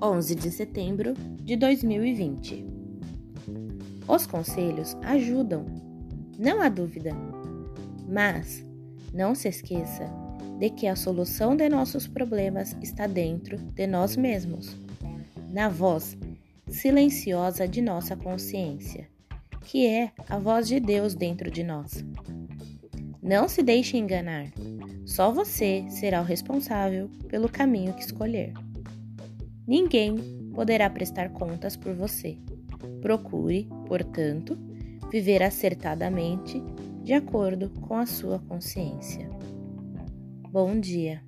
11 de setembro de 2020. Os conselhos ajudam, não há dúvida, mas não se esqueça de que a solução de nossos problemas está dentro de nós mesmos, na voz silenciosa de nossa consciência, que é a voz de Deus dentro de nós. Não se deixe enganar, só você será o responsável pelo caminho que escolher. Ninguém poderá prestar contas por você. Procure, portanto, viver acertadamente de acordo com a sua consciência. Bom dia!